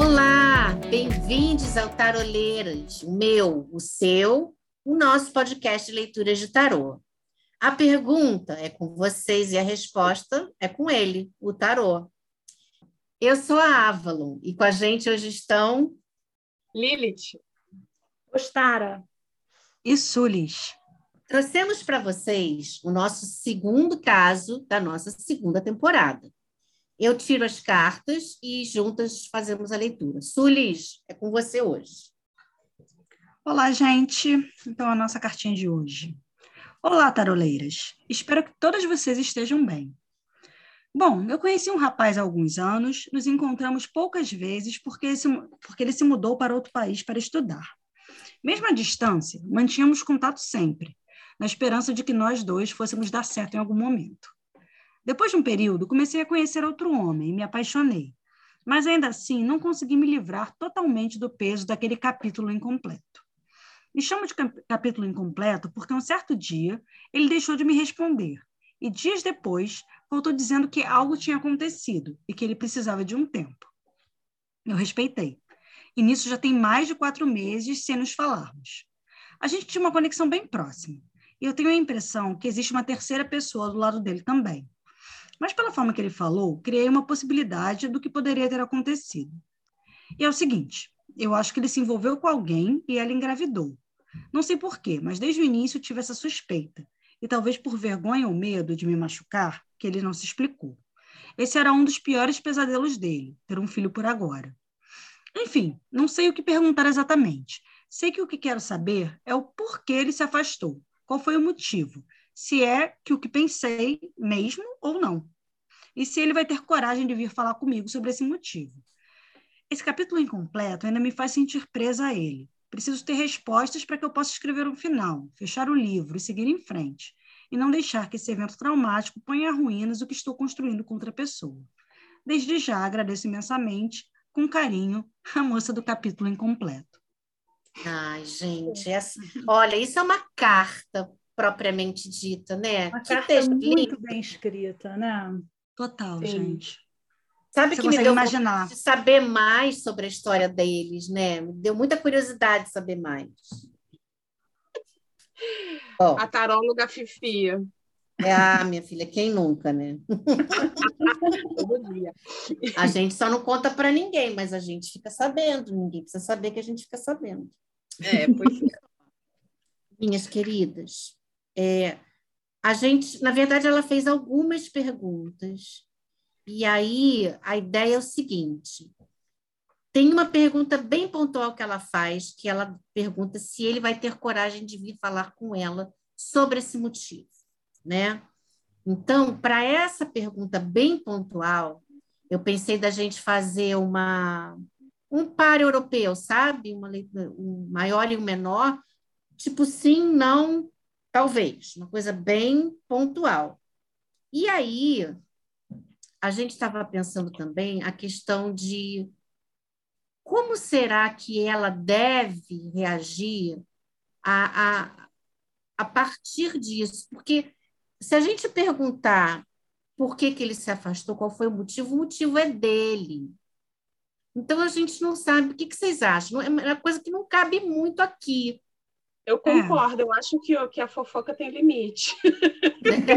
Olá, bem-vindos ao Taroleiras, o meu, o seu, o nosso podcast de leituras de tarô. A pergunta é com vocês e a resposta é com ele, o tarô. Eu sou a Avalon e com a gente hoje estão Lilith, Ostara e Sulis. Trouxemos para vocês o nosso segundo caso da nossa segunda temporada. Eu tiro as cartas e juntas fazemos a leitura. Sulis, é com você hoje. Olá, gente. Então, a nossa cartinha de hoje. Olá, taroleiras. Espero que todas vocês estejam bem. Bom, eu conheci um rapaz há alguns anos, nos encontramos poucas vezes porque, esse, porque ele se mudou para outro país para estudar. Mesmo à distância, mantínhamos contato sempre, na esperança de que nós dois fôssemos dar certo em algum momento. Depois de um período, comecei a conhecer outro homem e me apaixonei. Mas ainda assim, não consegui me livrar totalmente do peso daquele capítulo incompleto. Me chamo de capítulo incompleto porque um certo dia ele deixou de me responder e dias depois voltou dizendo que algo tinha acontecido e que ele precisava de um tempo. Eu respeitei. E nisso já tem mais de quatro meses sem nos falarmos. A gente tinha uma conexão bem próxima. E eu tenho a impressão que existe uma terceira pessoa do lado dele também. Mas pela forma que ele falou, criei uma possibilidade do que poderia ter acontecido. E é o seguinte, eu acho que ele se envolveu com alguém e ela engravidou. Não sei porquê, mas desde o início tive essa suspeita. E talvez por vergonha ou medo de me machucar, que ele não se explicou. Esse era um dos piores pesadelos dele, ter um filho por agora. Enfim, não sei o que perguntar exatamente. Sei que o que quero saber é o porquê ele se afastou. Qual foi o motivo? Se é que o que pensei mesmo ou não. E se ele vai ter coragem de vir falar comigo sobre esse motivo. Esse capítulo incompleto ainda me faz sentir presa a ele. Preciso ter respostas para que eu possa escrever um final, fechar o livro e seguir em frente, e não deixar que esse evento traumático ponha a ruínas o que estou construindo com outra pessoa. Desde já agradeço imensamente, com carinho, a moça do capítulo incompleto. Ai, gente, essa... olha, isso é uma carta propriamente dita, né? Uma que carta texto muito lindo. bem escrita, né? Total, Sim. gente. Sabe Você que me deu imaginar. de saber mais sobre a história deles, né? Me deu muita curiosidade de saber mais. a taróloga Fifia. É, ah, minha filha, quem nunca, né? Todo dia. A gente só não conta para ninguém, mas a gente fica sabendo. Ninguém precisa saber que a gente fica sabendo. É, pois é. Minhas queridas, é, a gente, na verdade, ela fez algumas perguntas. E aí a ideia é o seguinte: tem uma pergunta bem pontual que ela faz, que ela pergunta se ele vai ter coragem de vir falar com ela sobre esse motivo, né? Então, para essa pergunta bem pontual, eu pensei da gente fazer uma um par europeu, sabe? Uma, um maior e um menor, tipo sim, não, Talvez, uma coisa bem pontual. E aí, a gente estava pensando também a questão de como será que ela deve reagir a, a, a partir disso? Porque se a gente perguntar por que, que ele se afastou, qual foi o motivo, o motivo é dele. Então a gente não sabe. O que, que vocês acham? É uma coisa que não cabe muito aqui. Eu é. concordo, é. eu acho que, que a fofoca tem limite.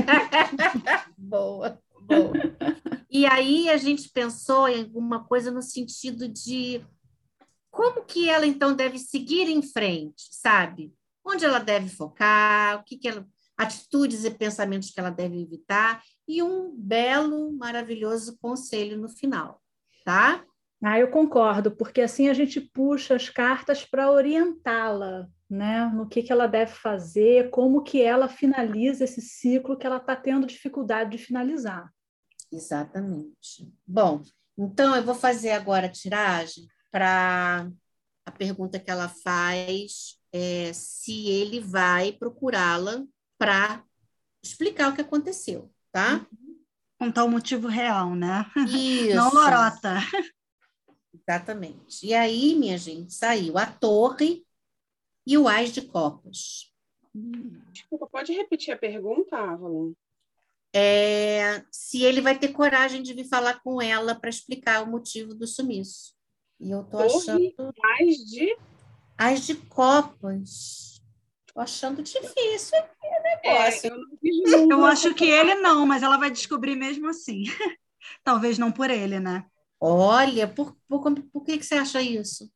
boa, boa. E aí a gente pensou em alguma coisa no sentido de como que ela então deve seguir em frente, sabe? Onde ela deve focar, o que, que ela, atitudes e pensamentos que ela deve evitar e um belo, maravilhoso conselho no final, tá? Ah, eu concordo, porque assim a gente puxa as cartas para orientá-la, né, no que, que ela deve fazer, como que ela finaliza esse ciclo que ela está tendo dificuldade de finalizar. Exatamente. Bom, então eu vou fazer agora a tiragem para a pergunta que ela faz é se ele vai procurá-la para explicar o que aconteceu, tá? Contar o motivo real, né? Isso. Não lorota. Exatamente. E aí, minha gente, saiu a torre e o Ás de Copas. Desculpa, pode repetir a pergunta, Avalon? É, se ele vai ter coragem de vir falar com ela para explicar o motivo do sumiço. E eu tô Torre achando mais de. as de copas. Tô achando difícil aqui o É, negócio. eu não fiz nenhum. Eu acho que ele não, mas ela vai descobrir mesmo assim. Talvez não por ele, né? Olha, por, por, por que, que você acha isso?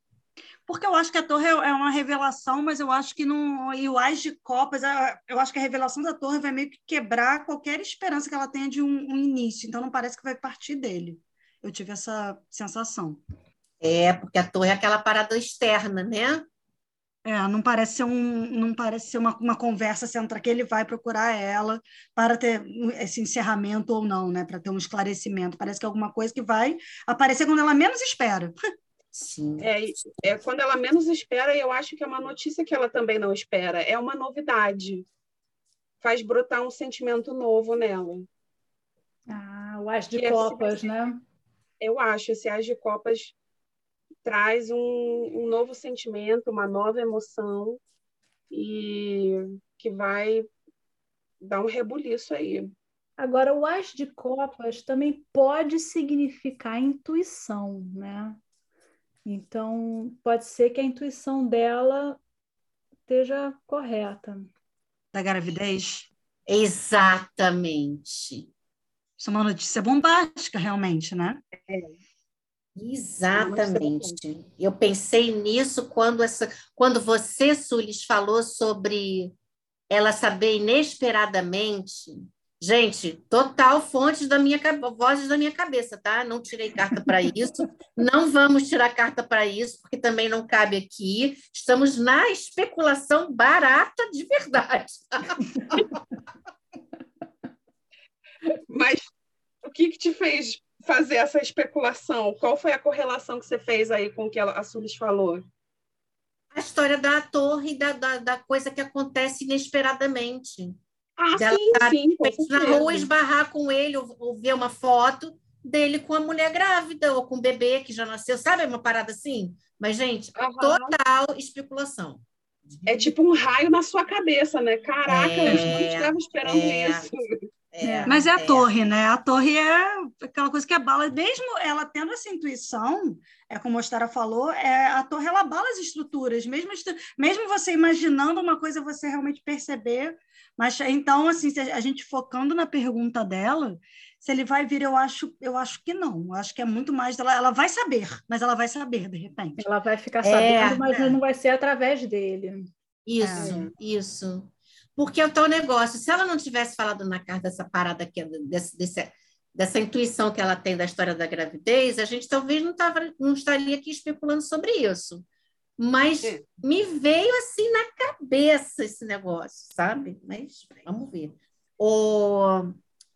Porque eu acho que a torre é é uma revelação, mas eu acho que não. E o Ás de Copas, é- eu acho que a revelação da torre vai meio que quebrar qualquer esperança que ela tenha de um, um início. Então não parece que vai partir dele. Eu tive essa sensação. É, porque a torre é aquela parada externa, né? É, não parece ser, um, não parece ser uma, uma conversa central que ele vai procurar ela para ter esse encerramento ou não, né? Para ter um esclarecimento. Parece que é alguma coisa que vai aparecer quando ela menos espera. Sim. É, é quando ela menos espera, e eu acho que é uma notícia que ela também não espera. É uma novidade. Faz brotar um sentimento novo nela. Ah, o As de E assim, Copas, né? Eu acho esse As de Copas traz um, um novo sentimento, uma nova emoção e que vai dar um rebuliço aí. Agora, o As de Copas também pode significar intuição, né? Então, pode ser que a intuição dela esteja correta. Da gravidez. Exatamente. Isso é uma notícia bombástica, realmente, né? Exatamente. Eu pensei nisso quando essa, quando você, Sulis, falou sobre ela saber inesperadamente. Gente, total fonte da minha vozes da minha cabeça, tá? Não tirei carta para isso. Não vamos tirar carta para isso, porque também não cabe aqui. Estamos na especulação barata de verdade. Mas o que, que te fez fazer essa especulação? Qual foi a correlação que você fez aí com o que a Sulis falou? A história da torre da, da, da coisa que acontece inesperadamente. Ah, Dela sim, tá sim, na rua esbarrar com ele ou, ou ver uma foto dele com a mulher grávida ou com o bebê que já nasceu, sabe? Uma parada assim. Mas, gente, Aham. total especulação. É tipo um raio na sua cabeça, né? Caraca, É, eu não estava esperando é. isso. É, Mas é a é. torre, né? A torre é aquela coisa que abala, mesmo ela tendo essa intuição, é como a Ostara falou, é, a torre ela abala as estruturas, mesmo, mesmo você imaginando uma coisa, você realmente perceber. Mas então, assim, se a gente focando na pergunta dela, se ele vai vir, eu acho, eu acho que não. Eu acho que é muito mais dela. Ela vai saber, mas ela vai saber de repente. Ela vai ficar É, sabendo, mas é. não vai ser através dele. Isso, isso. Porque é o tal negócio. Se ela não tivesse falado na carta dessa parada aqui, desse, desse- dessa intuição que ela tem da história da gravidez, a gente talvez não, tava, não estaria aqui especulando sobre isso. Mas É. me veio assim na cabeça esse negócio, sabe? Mas vamos ver. O,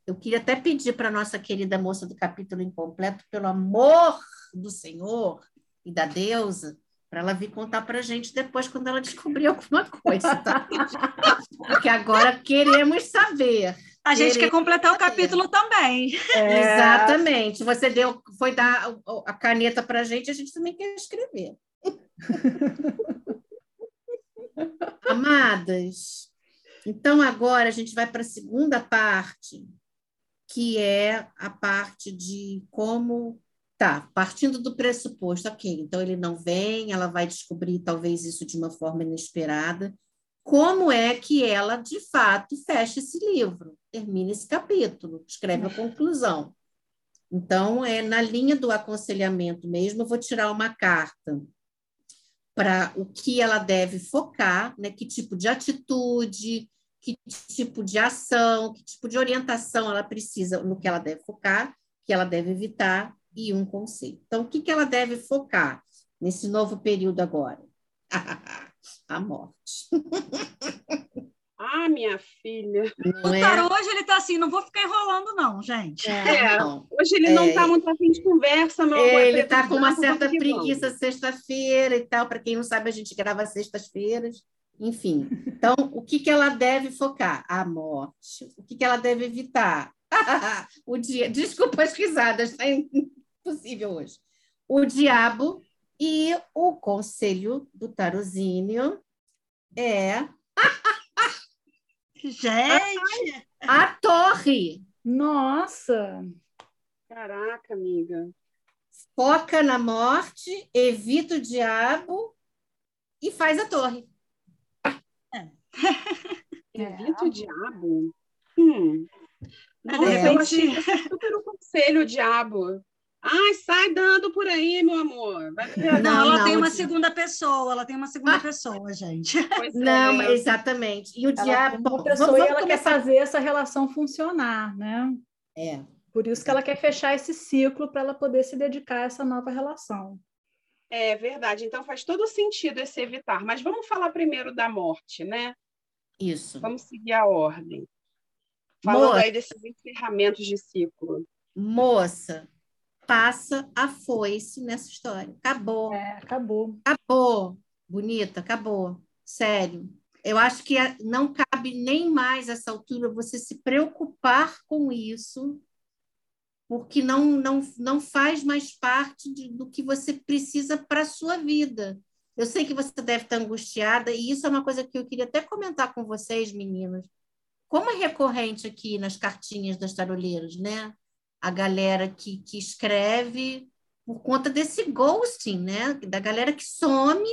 eu queria até pedir para a nossa querida moça do capítulo incompleto, pelo amor do Senhor e da deusa, para ela vir contar para a gente depois quando ela descobrir alguma coisa, tá? Porque agora queremos saber. A gente quer completar o saber. capítulo também. É, Exatamente. Você deu, foi dar a- a caneta para a gente, a gente também quer escrever. Amadas, então agora a gente vai para a segunda parte, que é a parte de como. Tá, partindo do pressuposto, ok, então ele não vem, ela vai descobrir talvez isso de uma forma inesperada. Como é que ela, de fato, fecha esse livro, termina esse capítulo, escreve a conclusão. Então, é na linha do aconselhamento mesmo, eu vou tirar uma carta para o que ela deve focar, né? que tipo de atitude, que tipo de ação, que tipo de orientação ela precisa, no que ela deve focar, que ela deve evitar, e um conselho. Então, o que, que ela deve focar nesse novo período agora? a morte. Ah, minha filha. Não O é? tarô hoje ele tá assim, não vou ficar enrolando, não, gente. É, Não. hoje ele não É. está muito afim de conversa, não. Ele é está com uma certa preguiça sexta-feira e tal. Para quem não sabe, a gente grava sextas-feiras. Enfim. Então, o que, que ela deve focar? A morte. O que, que ela deve evitar? o dia. Desculpa as risadas, está impossível hoje. O diabo e o conselho do Tarosínio é Gente, a torre. Nossa. Caraca, amiga. foca na morte, evita o diabo e faz a torre. Evita o diabo? Hum. É, Nossa, de eu repente- achei ia ser super um conselho, o diabo. Ai, sai dando por aí, meu amor. Vai ver. Não, ela não, tem uma segunda pessoa, ela tem uma segunda Ah. pessoa, gente. Pois Não, é. exatamente. E o Ela diabo. tem uma bom, pessoa vamos, e vamos ela quer começar. fazer essa relação funcionar, né? É. Por isso que ela quer fechar esse ciclo para ela poder se dedicar a essa nova relação. É verdade. Então faz todo sentido esse evitar. Mas vamos falar primeiro da morte, né? Isso. Vamos seguir a ordem. Falando Moça. aí desses encerramentos de ciclo. Moça, passa a foice nessa história. Acabou. É, acabou. Acabou. Bonita, acabou. Sério. Eu acho que não cabe nem mais essa altura você se preocupar com isso, porque não, não, não faz mais parte de- do que você precisa para a sua vida. Eu sei que você deve estar angustiada, e isso é uma coisa que eu queria até comentar com vocês, meninas. Como é recorrente aqui nas cartinhas das taroleiras, né? A galera que, que escreve por conta desse ghosting, né? Da galera que some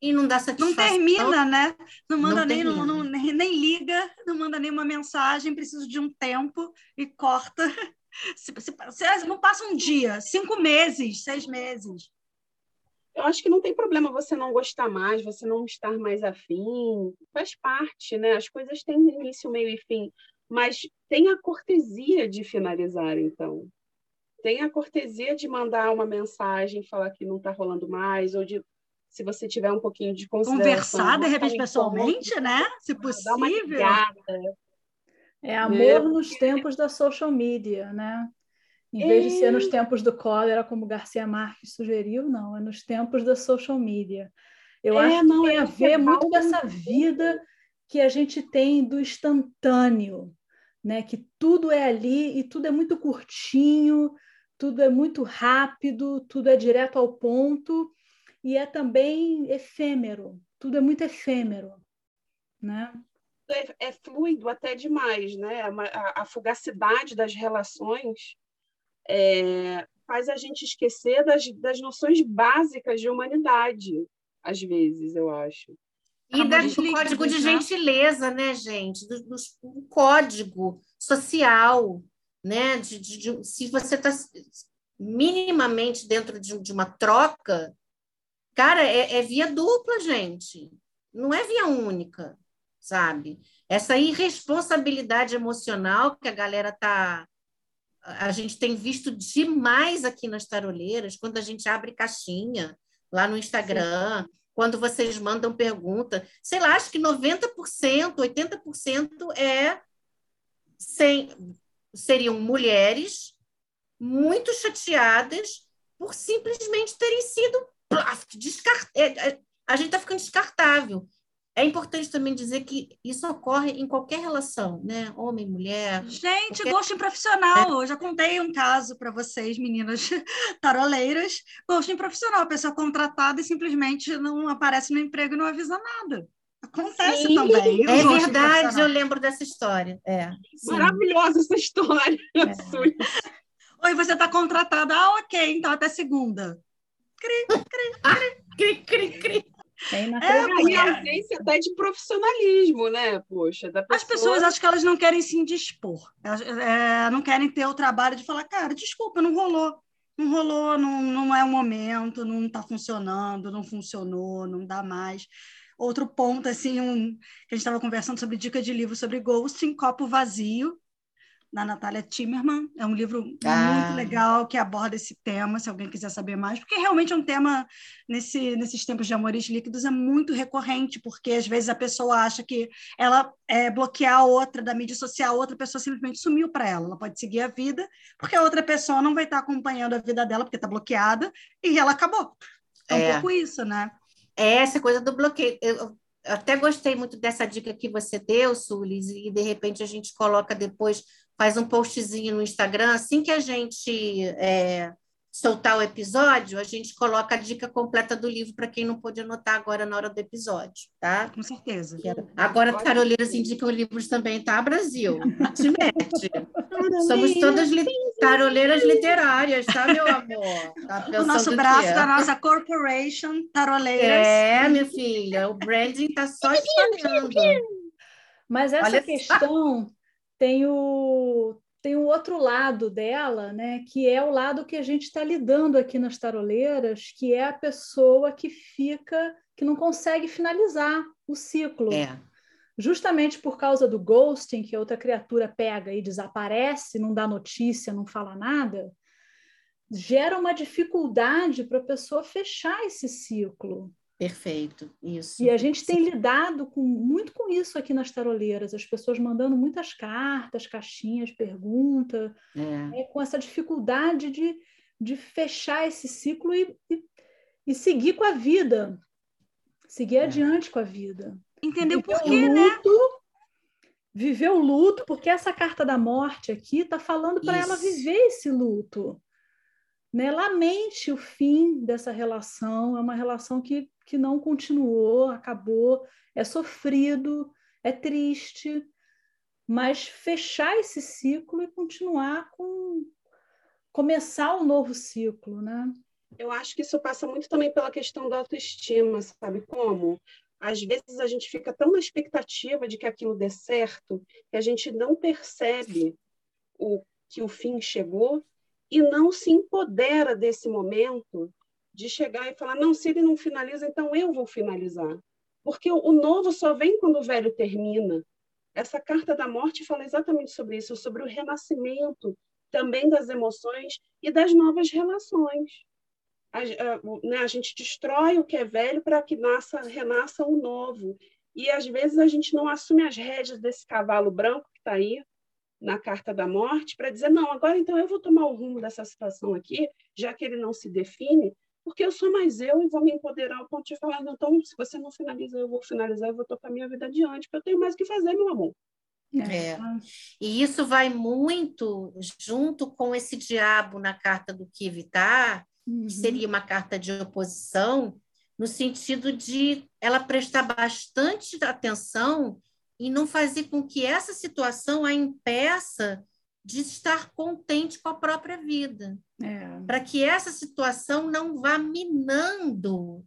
e não dá Não satisfação. termina, né? Não manda Não nem, não, não- nem, nem liga, não manda nenhuma mensagem, preciso de um tempo e corta. Se, se- se- não passa um dia, cinco meses, seis meses. Eu acho que não tem problema você não gostar mais, você não estar mais afim. Faz parte, né? As coisas têm início, meio e fim. Mas tenha a cortesia de finalizar, então. Tenha a cortesia de mandar uma mensagem, falar que não está rolando mais, ou de, se você tiver um pouquinho de consideração. Conversar, de repente, pessoalmente, né? Se encontro, Dar uma possível. ligada. É amor É, nos tempos da social media, né? Em vez de ser nos tempos do cólera, como Garcia Marques sugeriu, não, é nos tempos da social media. Eu É, acho que não, tem é a ver muito com essa vida que a gente tem do instantâneo, né? Que tudo é ali e tudo é muito curtinho, tudo é muito rápido, tudo é direto ao ponto e é também efêmero, tudo é muito efêmero, né? é, é fluido até demais, né? A, a fugacidade das relações é, faz a gente esquecer das, das noções básicas de humanidade, às vezes, eu acho. E da, do código de gentileza, né, gente? Do, do, do código social, né? De, de- de- se você está minimamente dentro de, de uma troca, cara, é, é via dupla, gente. Não é via única, sabe? Essa irresponsabilidade emocional que a galera tá. A gente tem visto demais aqui nas taroleiras, quando a gente abre caixinha lá no Instagram, quando vocês mandam pergunta, sei lá, acho que 90%, 80% é sem, seriam mulheres muito chateadas por simplesmente terem sido plaf, é, é, a gente está ficando descartável. É importante também dizer que isso ocorre em qualquer relação, né? Homem, mulher. Gente, Porque- ghosting profissional. Eu já contei um caso para vocês, meninas taroleiras. Ghosting profissional, a pessoa contratada e simplesmente não aparece no emprego e não avisa nada. Acontece Sim. também. É verdade, eu lembro dessa história. É. Maravilhosa essa história, É. Oi, você está contratada. Ah, ok, então até segunda. Cri, cri, cri. É E inacreditável. a ausência até de profissionalismo, né? Poxa, da As pessoa... pessoas acham que elas não querem se indispor. Elas é, não querem ter o trabalho de falar, cara, desculpa, não rolou. Não rolou, não, não é o momento, não está funcionando, não funcionou, não dá mais. Outro ponto, assim, um, que a gente estava conversando sobre dica de livro sobre ghosting, Copo Vazio, da Natália Timmerman. É um livro Ah. muito legal que aborda esse tema, se alguém quiser saber mais, porque realmente é um tema, nesse, nesses tempos de amores líquidos, é muito recorrente, porque às vezes a pessoa acha que ela é, bloquear a outra da mídia social, a outra pessoa simplesmente sumiu para ela. Ela pode seguir a vida, porque a outra pessoa não vai estar acompanhando a vida dela, porque está bloqueada, e ela acabou. É um É. pouco isso, né? É essa coisa do bloqueio. Eu até gostei muito dessa dica que você deu, Sulis, e de repente a gente coloca depois, faz um postzinho no Instagram, assim que a gente é, soltar o episódio, a gente coloca a dica completa do livro para quem não pôde anotar agora na hora do episódio, tá? Com certeza. Agora, Taroleiras indicam livros também, tá, Brasil? Te mete. Somos todas li taroleiras literárias, tá, meu amor? Tá o nosso braço da nossa corporation, Taroleiras. É, minha filha, o branding tá só espalhando. Mas essa Olha questão só. Tem o tem o outro lado dela, né, que é o lado que a gente está lidando aqui nas taroleiras, que é a pessoa que fica, que não consegue finalizar o ciclo. É. Justamente por causa do ghosting, que outra criatura pega e desaparece, não dá notícia, não fala nada, gera uma dificuldade para a pessoa fechar esse ciclo. Perfeito, isso. E a gente tem lidado com, muito com isso aqui nas taroleiras, as pessoas mandando muitas cartas, caixinhas, perguntas, é. é, com essa dificuldade de, de fechar esse ciclo e, e, e seguir com a vida, seguir é. adiante com a vida. Entendeu por quê, né? luto, né? Viver o luto, porque essa carta da morte aqui está falando para ela viver esse luto. Né? Lamente o fim dessa relação, é uma relação que que não continuou, acabou, é sofrido, é triste, mas fechar esse ciclo e continuar com começar um novo ciclo, né? Eu acho que isso passa muito também pela questão da autoestima, sabe como? Às vezes a gente fica tão na expectativa de que aquilo dê certo que a gente não percebe o que o fim chegou e não se empodera desse momento de chegar e falar: não, se ele não finaliza, então eu vou finalizar. Porque o novo só vem quando o velho termina. Essa carta da morte fala exatamente sobre isso, sobre o renascimento também das emoções e das novas relações. A, a, né, a gente destrói o que é velho para que nasça, renasça o novo. E às vezes a gente não assume as rédeas desse cavalo branco que está aí na carta da morte para dizer não, agora então eu vou tomar o rumo dessa situação aqui, já que ele não se define, porque eu sou mais eu e vou me empoderar ao ponto de falar, então, se você não finaliza, eu vou finalizar, eu vou tocar minha vida adiante, porque eu tenho mais o que fazer, meu amor. É. E isso vai muito junto com esse diabo na carta do Kivitar, uhum. que seria uma carta de oposição, no sentido de ela prestar bastante atenção e não fazer com que essa situação a impeça de estar contente com a própria vida. É. Para que essa situação não vá minando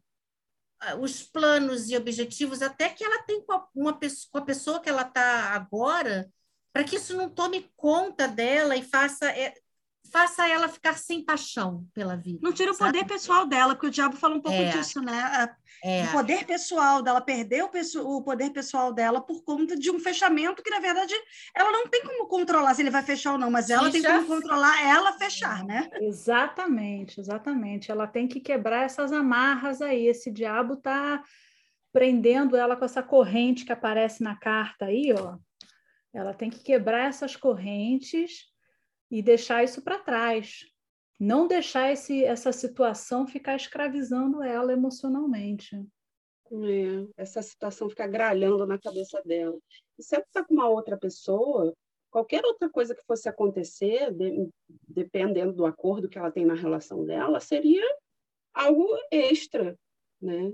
ah, os planos e objetivos até que ela tem com a, uma, com a pessoa que ela está agora, para que isso não tome conta dela e faça é, faça ela ficar sem paixão pela vida. Não tira o sabe? poder pessoal dela, porque o diabo fala um pouco é, disso, né? É. O poder pessoal dela, perder o, o poder pessoal dela por conta de um fechamento que, na verdade, ela não tem como controlar se ele vai fechar ou não, mas ela tem como controlar ela fechar, né? Exatamente, exatamente. Ela tem que quebrar essas amarras aí. Esse diabo tá prendendo ela com essa corrente que aparece na carta aí, ó. Ela tem que quebrar essas correntes e deixar isso para trás. Não deixar esse, essa situação ficar escravizando ela emocionalmente. É, essa situação ficar gralhando na cabeça dela. E se ela está com uma outra pessoa, qualquer outra coisa que fosse acontecer, de, dependendo do acordo que ela tem na relação dela, seria algo extra, né?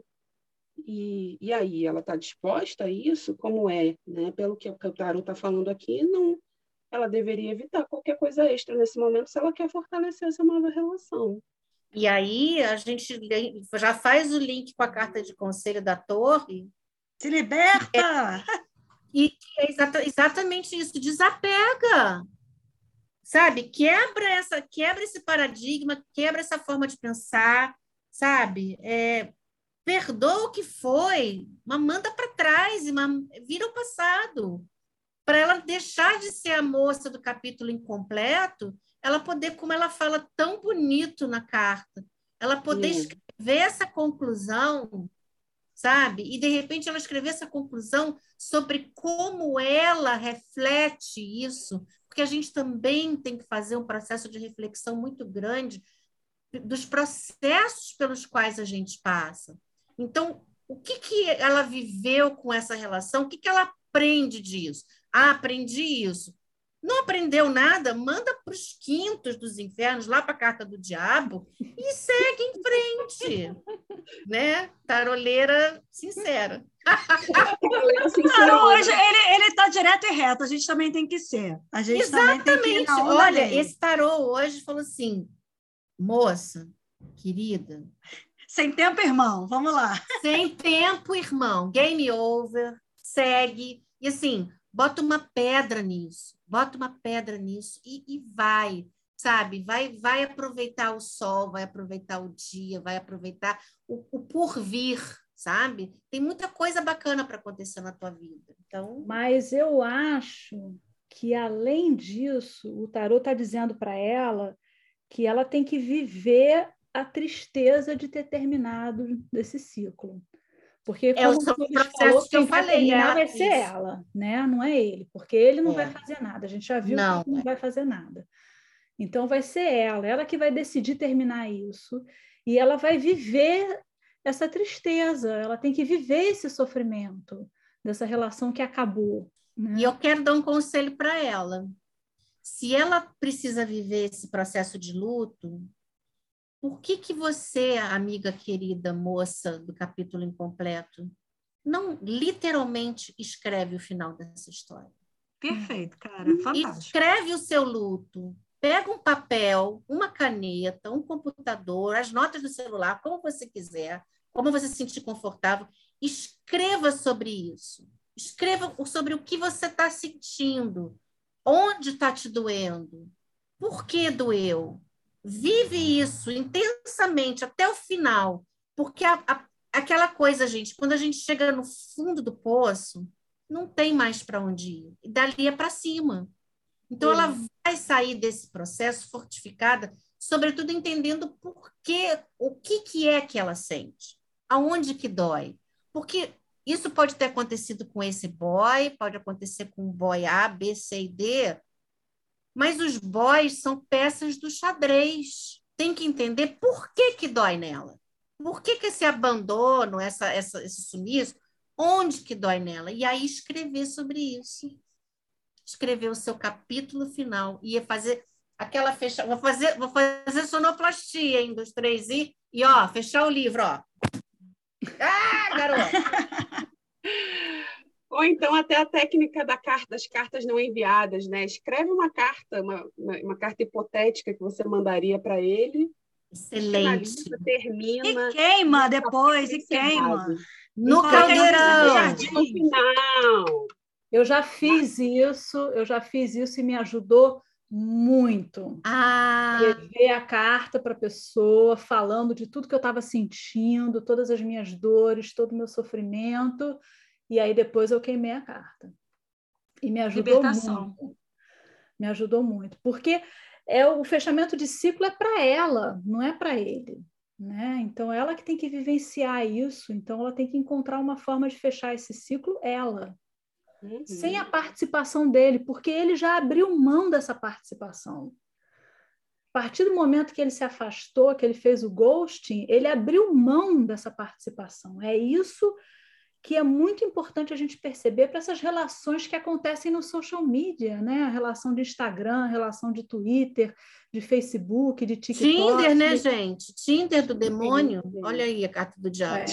E, e aí, ela está disposta a isso? Como é? Né? Pelo que o Tarot está falando aqui, não, ela deveria evitar qualquer coisa extra nesse momento se ela quer fortalecer essa nova relação. E aí a gente já faz o link com a carta de conselho da torre. Se liberta! É, e é exata, exatamente isso, desapega. Sabe? Quebra essa, quebra esse paradigma, quebra essa forma de pensar, sabe? É, perdoa o que foi, mas manda para trás, e vira o passado para ela deixar de ser a moça do capítulo incompleto, ela poder, como ela fala tão bonito na carta, ela poder escrever essa conclusão, sabe? E de repente ela escrever essa conclusão sobre como ela reflete isso, porque a gente também tem que fazer um processo de reflexão muito grande dos processos pelos quais a gente passa. Então, o que, que ela viveu com essa relação? O que, que ela aprende disso? Ah, aprendi isso. Não aprendeu nada? Manda para os quintos dos infernos, lá para a carta do diabo, e segue em frente. né? Taroleira sincera. Claro, hoje ele está direto e reto, a gente também tem que ser. A gente Exatamente. Olha, dele. esse tarô hoje falou assim: moça, querida. Sem tempo, irmão, vamos lá. Sem tempo, irmão. Game over, segue. E assim, bota uma pedra nisso, bota uma pedra nisso e, e vai, sabe? Vai, vai aproveitar o sol, vai aproveitar o dia, vai aproveitar o, o porvir, sabe? Tem muita coisa bacana para acontecer na tua vida. Então, mas eu acho que além disso, o tarot está dizendo para ela que ela tem que viver a tristeza de ter terminado esse ciclo. Porque é o processo falou, que eu falei, é, vai ser isso. ela, né? Não é ele, porque ele não é. vai fazer nada. A gente já viu não, que ele não é. vai fazer nada. Então vai ser ela, ela que vai decidir terminar isso e ela vai viver essa tristeza, ela tem que viver esse sofrimento dessa relação que acabou. Né? E eu quero dar um conselho para ela. Se ela precisa viver esse processo de luto, por que, que você, amiga querida moça do capítulo incompleto, não literalmente escreve o final dessa história? Perfeito, cara. Fantástico. Escreve o seu luto. Pega um papel, uma caneta, um computador, as notas do celular, como você quiser, como você se sentir confortável. Escreva sobre isso. Escreva sobre o que você está sentindo. Onde está te doendo? Por que doeu? Vive isso intensamente até o final, porque a, a, aquela coisa, gente, quando a gente chega no fundo do poço, não tem mais para onde ir, e dali é para cima. Então, ela vai sair desse processo fortificada, sobretudo entendendo por que, o que, que é que ela sente, aonde que dói. Porque isso pode ter acontecido com esse boy, pode acontecer com o boy A, B, C e D, mas os boys são peças do xadrez. Tem que entender por que, que dói nela. Por que, que esse abandono, essa, essa, esse sumiço, onde que dói nela? E aí escrever sobre isso. Escrever o seu capítulo final. Ia fazer aquela fecha. Vou fazer, vou fazer sonoplastia, hein, dos três e, e ó, fechar o livro, ó. Ah, garoto! Ou então até a técnica da carta, das cartas não enviadas, né? Escreve uma carta, uma, uma carta hipotética que você mandaria para ele. Excelente. Finaliza, termina. E queima depois, e queima. No caldeirão. No final. Eu já fiz isso, eu já fiz isso e me ajudou muito. Ah. Escrever a carta para a pessoa, falando de tudo que eu estava sentindo, todas as minhas dores, todo o meu sofrimento e aí depois eu queimei a carta. E me ajudou muito. Me ajudou muito. Porque é o fechamento de ciclo é para ela, não é para ele. Né? Então, ela que tem que vivenciar isso, então ela tem que encontrar uma forma de fechar esse ciclo, ela. Uhum. Sem a participação dele, porque ele já abriu mão dessa participação. A partir do momento que ele se afastou, que ele fez o ghosting, ele abriu mão dessa participação. É isso que é muito importante a gente perceber para essas relações que acontecem no social media, né? A relação de Instagram, a relação de Twitter, de Facebook, de TikTok. Tinder, né, gente? Tinder do demônio. Olha aí a carta do diabo. É.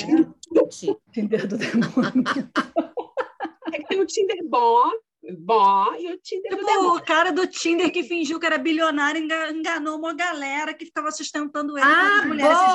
Tinder do demônio. é que tem o Tinder bom, Bom, e o Tinder tipo, o cara do Tinder que fingiu que era bilionário enganou uma galera que ficava sustentando ele. Ah,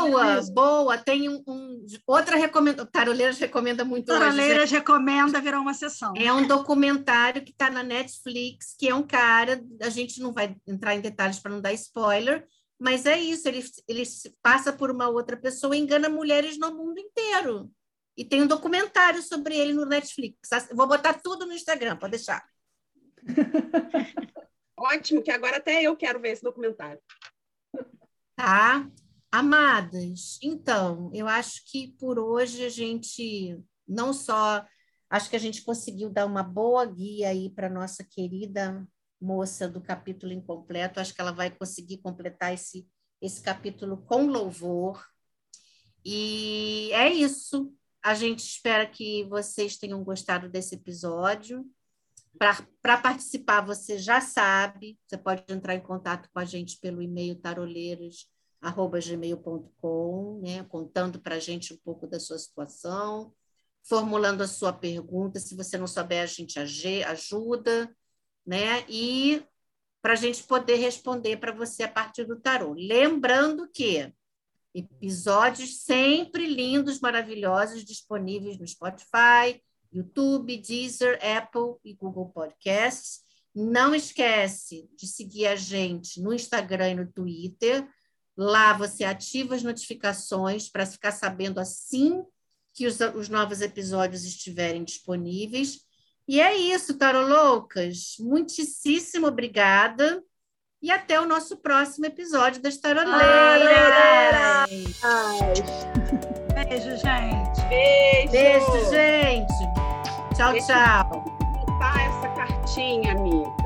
boa, boa. Tem um, um outra recomendação. Taroleiras recomenda muito Taroleiras hoje. recomenda virar uma sessão. É um documentário que está na Netflix, que é um cara, a gente não vai entrar em detalhes para não dar spoiler, mas é isso, ele, ele passa por uma outra pessoa e engana mulheres no mundo inteiro. E tem um documentário sobre ele no Netflix. Vou botar tudo no Instagram, pode deixar. Ótimo, que agora até eu quero ver esse documentário. Tá. Amadas, então, eu acho que por hoje a gente não só acho que a gente conseguiu dar uma boa guia aí para nossa querida moça do capítulo incompleto. Acho que ela vai conseguir completar esse, esse capítulo com louvor. E é isso. A gente espera que vocês tenham gostado desse episódio. Para participar, você já sabe, você pode entrar em contato com a gente pelo e-mail taroleiras.gmail.com, né, contando para a gente um pouco da sua situação, formulando a sua pergunta. Se você não souber, a gente ajuda, né? E para a gente poder responder para você a partir do tarô. Lembrando que episódios sempre lindos, maravilhosos, disponíveis no Spotify, YouTube, Deezer, Apple e Google Podcasts. Não esquece de seguir a gente no Instagram e no Twitter. Lá você ativa as notificações para ficar sabendo assim que os, os novos episódios estiverem disponíveis. E é isso, Loucas. Muitíssimo obrigada. E até o nosso próximo episódio das Taroleiras. Beijo, gente. Beijo. Beijo, gente. Tchau, Deixa tchau. Tá essa cartinha, amigo.